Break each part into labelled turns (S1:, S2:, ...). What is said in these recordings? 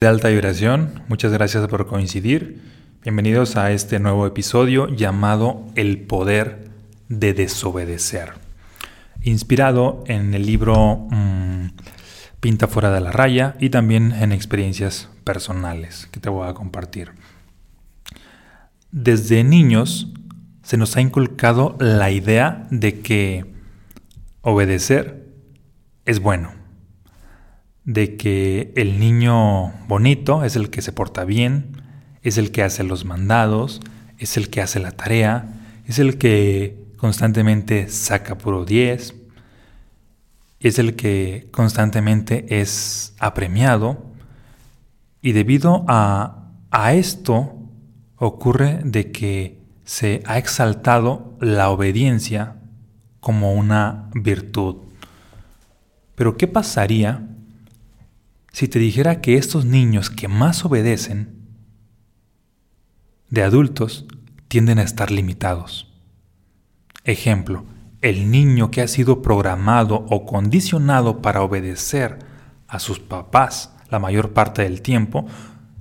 S1: de alta vibración, muchas gracias por coincidir. Bienvenidos a este nuevo episodio llamado El poder de desobedecer. Inspirado en el libro mm, Pinta fuera de la raya y también en experiencias personales que te voy a compartir. Desde niños se nos ha inculcado la idea de que obedecer es bueno de que el niño bonito es el que se porta bien, es el que hace los mandados, es el que hace la tarea, es el que constantemente saca puro 10, es el que constantemente es apremiado y debido a, a esto ocurre de que se ha exaltado la obediencia como una virtud. Pero ¿qué pasaría si te dijera que estos niños que más obedecen de adultos tienden a estar limitados? Ejemplo, el niño que ha sido programado o condicionado para obedecer a sus papás la mayor parte del tiempo,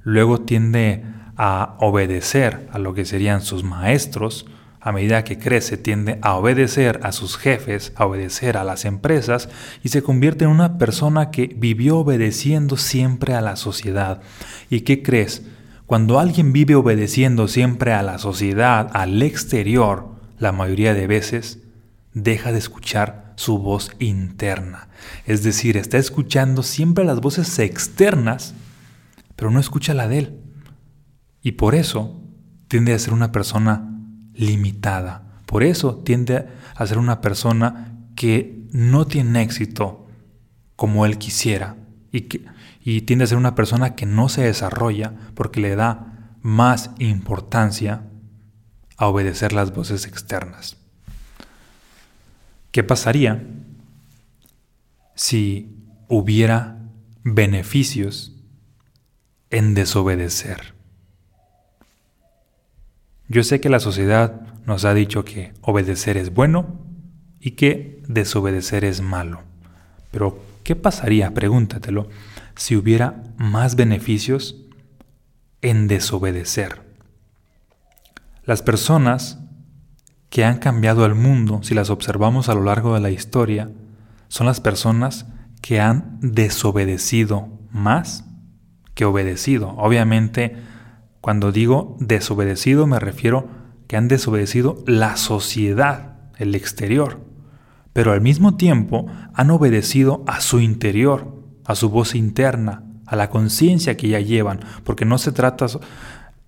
S1: luego tiende a obedecer a lo que serían sus maestros, a medida que crece tiende a obedecer a sus jefes, a obedecer a las empresas y se convierte en una persona que vivió obedeciendo siempre a la sociedad. ¿Y qué crees? Cuando alguien vive obedeciendo siempre a la sociedad, al exterior, la mayoría de veces deja de escuchar su voz interna. Es decir, está escuchando siempre las voces externas, pero no escucha la de él. Y por eso tiende a ser una persona limitada. Por eso tiende a ser una persona que no tiene éxito como él quisiera y, que, y tiende a ser una persona que no se desarrolla porque le da más importancia a obedecer las voces externas. ¿Qué pasaría si hubiera beneficios en desobedecer? Yo sé que la sociedad nos ha dicho que obedecer es bueno y que desobedecer es malo. Pero, ¿qué pasaría, pregúntatelo, si hubiera más beneficios en desobedecer? Las personas que han cambiado el mundo, si las observamos a lo largo de la historia, son las personas que han desobedecido más que obedecido. Obviamente, cuando digo desobedecido me refiero que han desobedecido la sociedad, el exterior, pero al mismo tiempo han obedecido a su interior, a su voz interna, a la conciencia que ya llevan, porque no se trata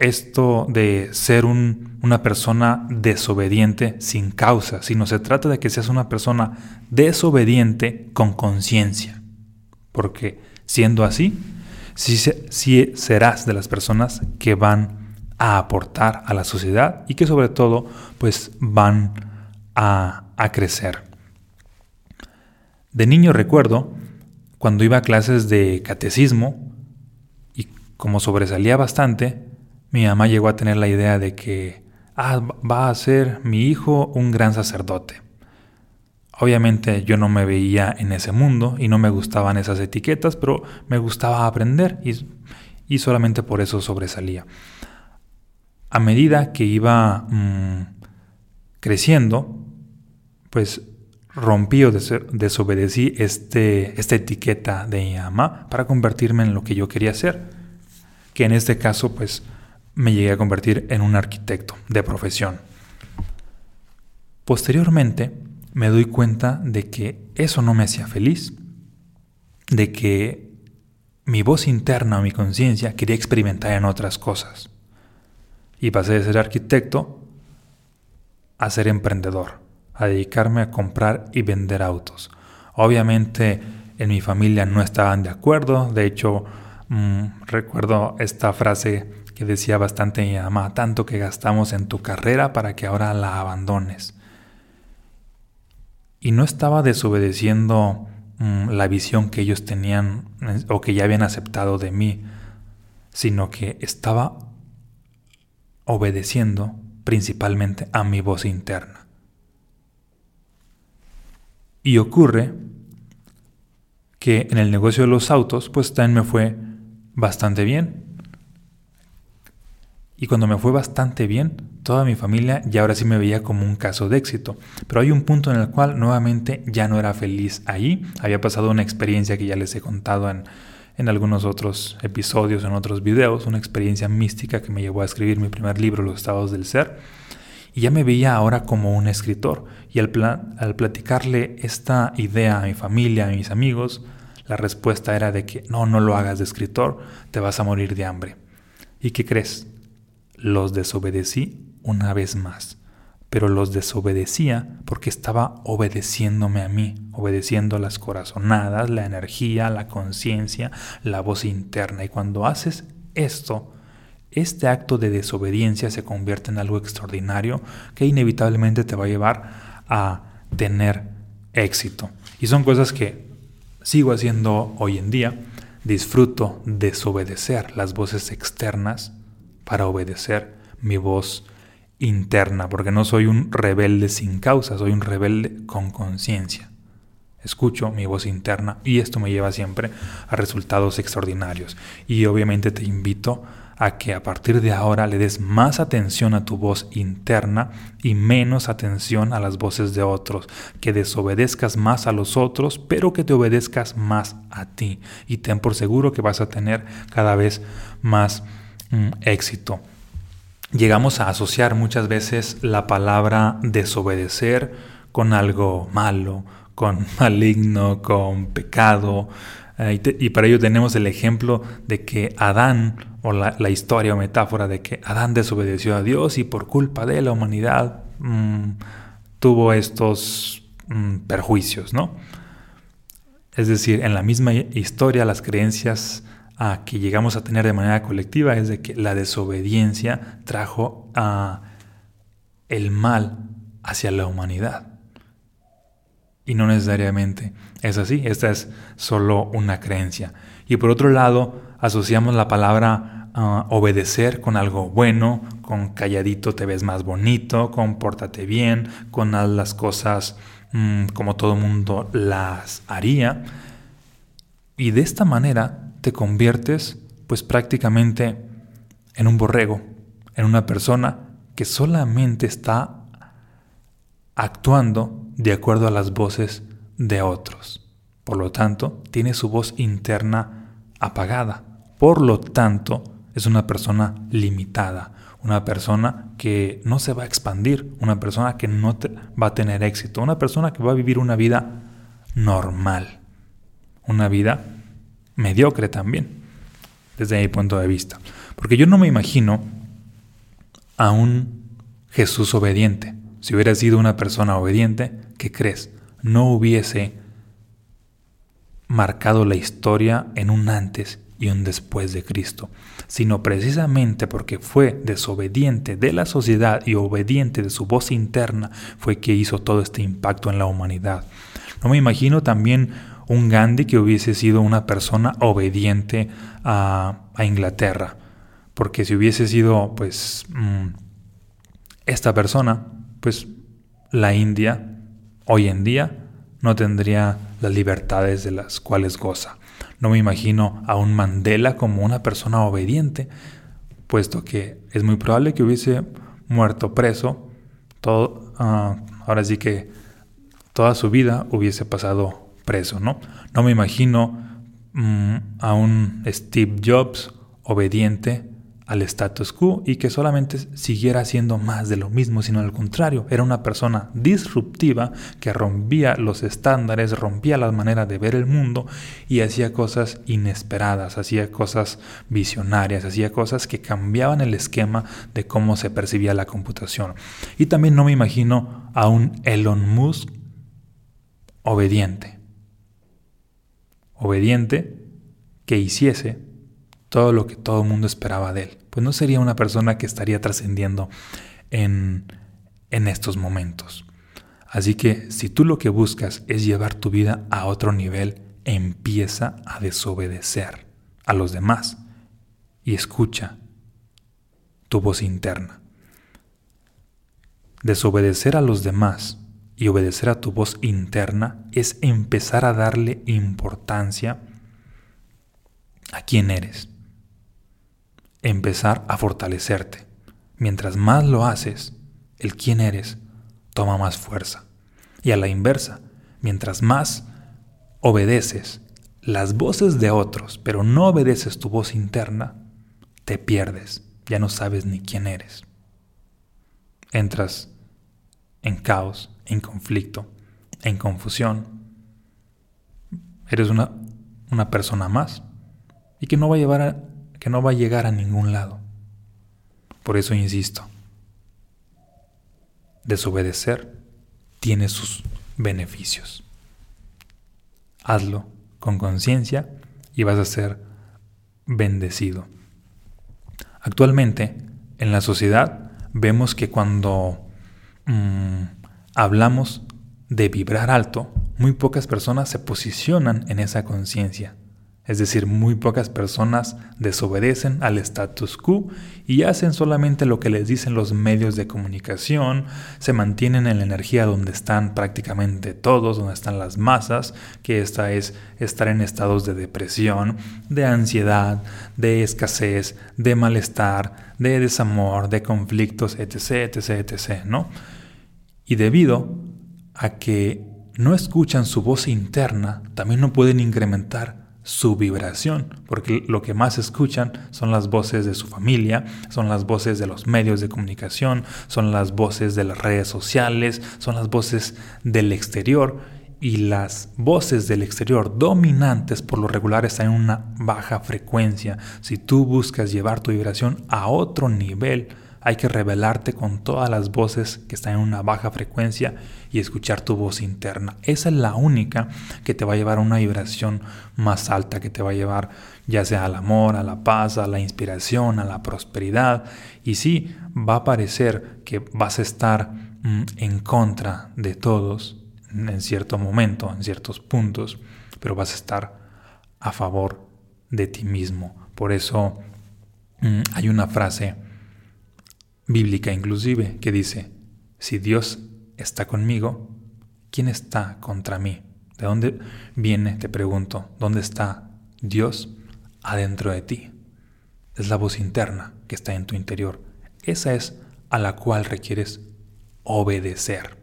S1: esto de ser una persona desobediente sin causa, sino se trata de que seas una persona desobediente con conciencia, porque siendo así, si, serás de las personas que van a aportar a la sociedad y que sobre todo pues van a, a crecer. De niño recuerdo cuando iba a clases de catecismo y como sobresalía bastante, mi mamá llegó a tener la idea de que ah, va a ser mi hijo un gran sacerdote. Obviamente yo no me veía en ese mundo y no me gustaban esas etiquetas, pero me gustaba aprender y, solamente por eso sobresalía. A medida que iba mm, creciendo, pues rompí o desobedecí este, esta etiqueta de mi para convertirme en lo que yo quería ser, que en este caso pues me llegué a convertir en un arquitecto de profesión. Posteriormente, me doy cuenta de que eso no me hacía feliz, de que mi voz interna o mi conciencia quería experimentar en otras cosas. Y pasé de ser arquitecto a ser emprendedor, a dedicarme a comprar y vender autos. Obviamente en mi familia no estaban de acuerdo, de hecho mm, recuerdo esta frase que decía bastante mi mamá, tanto que gastamos en tu carrera para que ahora la abandones y no estaba desobedeciendo mm, la visión que ellos tenían eh, o que ya habían aceptado de mí, sino que estaba obedeciendo principalmente a mi voz interna. Y ocurre que en el negocio de los autos, pues también me fue bastante bien. Y cuando me fue bastante bien, toda mi familia ya ahora sí me veía como un caso de éxito. Pero hay un punto en el cual nuevamente ya no era feliz ahí. Había pasado una experiencia que ya les he contado en, en algunos otros episodios, en otros videos, una experiencia mística que me llevó a escribir mi primer libro, Los estados del ser. Y ya me veía ahora como un escritor. Y al, al platicarle esta idea a mi familia, a mis amigos, la respuesta era de que no, no lo hagas de escritor, te vas a morir de hambre. ¿Y qué crees? Los desobedecí una vez más, pero los desobedecía porque estaba obedeciéndome a mí, obedeciendo las corazonadas, la energía, la conciencia, la voz interna. Y cuando haces esto, este acto de desobediencia se convierte en algo extraordinario que inevitablemente te va a llevar a tener éxito. Y son cosas que sigo haciendo hoy en día. Disfruto desobedecer las voces externas para obedecer mi voz interna, porque no soy un rebelde sin causa, soy un rebelde con conciencia. Escucho mi voz interna y esto me lleva siempre a resultados extraordinarios. Y obviamente te invito a que a partir de ahora le des más atención a tu voz interna y menos atención a las voces de otros, que desobedezcas más a los otros, pero que te obedezcas más a ti. Y ten por seguro que vas a tener cada vez más mm, éxito llegamos a asociar muchas veces la palabra desobedecer con algo malo, con maligno, con pecado. Eh, y, para ello tenemos el ejemplo de que Adán, o la, historia o metáfora de que Adán desobedeció a Dios y por culpa de la humanidad mm, tuvo estos mm, perjuicios, ¿no? Es decir, en la misma historia las creencias a que llegamos a tener de manera colectiva es de que la desobediencia trajo el mal hacia la humanidad. Y no necesariamente es así, esta es solo una creencia. Y por otro lado, asociamos la palabra ah, obedecer con algo bueno, con calladito te ves más bonito, con pórtate bien, con haz las cosas mm, como todo mundo las haría. Y de esta manera te conviertes pues prácticamente en un borrego, en una persona que solamente está actuando de acuerdo a las voces de otros. Por lo tanto, tiene su voz interna apagada. Por lo tanto, es una persona limitada, una persona que no se va a expandir, una persona que no va a tener éxito, una persona que va a vivir una vida normal, una vida mediocre también, desde mi punto de vista. Porque yo no me imagino a un Jesús obediente. Si hubiera sido una persona obediente, ¿qué crees? No hubiese marcado la historia en un antes y un después de Cristo, sino precisamente porque fue desobediente de la sociedad y obediente de su voz interna, fue que hizo todo este impacto en la humanidad. No me imagino también un Gandhi que hubiese sido una persona obediente a, Inglaterra. Porque si hubiese sido, pues, mm, esta persona, pues la India hoy en día no tendría las libertades de las cuales goza. No me imagino a un Mandela como una persona obediente, puesto que es muy probable que hubiese muerto preso, todo, ah, ahora sí que toda su vida hubiese pasado preso, ¿no? No me imagino mm, a un Steve Jobs obediente al status quo y que solamente siguiera haciendo más de lo mismo, sino al contrario, era una persona disruptiva que rompía los estándares, rompía las maneras de ver el mundo y hacía cosas inesperadas, hacía cosas visionarias, hacía cosas que cambiaban el esquema de cómo se percibía la computación. Y también no me imagino a un Elon Musk obediente obediente, que hiciese todo lo que todo el mundo esperaba de él. Pues no sería una persona que estaría trascendiendo en, en estos momentos. Así que si tú lo que buscas es llevar tu vida a otro nivel, empieza a desobedecer a los demás y escucha tu voz interna. Desobedecer a los demás y obedecer a tu voz interna es empezar a darle importancia a quién eres. empezar a fortalecerte. Mientras más lo haces, el quién eres toma más fuerza. Y a la inversa, mientras más obedeces las voces de otros, pero no obedeces tu voz interna, te pierdes, ya no sabes ni quién eres. Entras en caos, en conflicto, en confusión. Eres una, una persona más y que no va a llevar a, que no va llegar a ningún lado. Por eso insisto, desobedecer tiene sus beneficios. Hazlo con conciencia y vas a ser bendecido. Actualmente, en la sociedad, vemos que cuando mm, hablamos de vibrar alto, muy pocas personas se posicionan en esa conciencia. Es decir, muy pocas personas desobedecen al status quo y hacen solamente lo que les dicen los medios de comunicación, se mantienen en la energía donde están prácticamente todos, donde están las masas, que esta es estar en estados de depresión, de ansiedad, de escasez, de malestar, de desamor, de conflictos, etc., etc., etc., ¿no? Y debido a que no escuchan su voz interna, también no pueden incrementar su vibración, porque lo que más escuchan son las voces de su familia, son las voces de los medios de comunicación, son las voces de las redes sociales, son las voces del exterior y las voces del exterior dominantes por lo regular están en una baja frecuencia. Si tú buscas llevar tu vibración a otro nivel, hay que revelarte con todas las voces que están en una baja frecuencia y escuchar tu voz interna. Esa es la única que te va a llevar a una vibración más alta, que te va a llevar ya sea al amor, a la paz, a la inspiración, a la prosperidad. Y sí, va a parecer que vas a estar mm, en contra de todos en cierto momento, en ciertos puntos, pero vas a estar a favor de ti mismo. Por eso mm, hay una frase bíblica inclusive, que dice, si Dios está conmigo, ¿quién está contra mí? ¿De dónde viene, te pregunto, dónde está Dios adentro de ti? Es la voz interna que está en tu interior. Esa es a la cual requieres obedecer,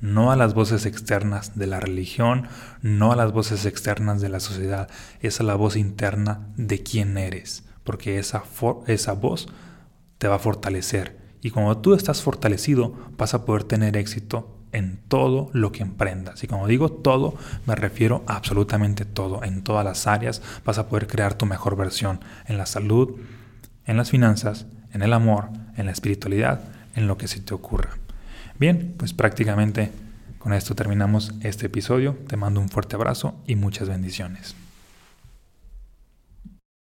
S1: no a las voces externas de la religión, no a las voces externas de la sociedad, es a la voz interna de quién eres, porque esa, esa voz te va a fortalecer y cuando tú estás fortalecido, vas a poder tener éxito en todo lo que emprendas. Y cuando digo todo, me refiero a absolutamente todo. En todas las áreas vas a poder crear tu mejor versión. En la salud, en las finanzas, en el amor, en la espiritualidad, en lo que se te ocurra. Bien, pues prácticamente con esto terminamos este episodio. Te mando un fuerte abrazo y muchas bendiciones.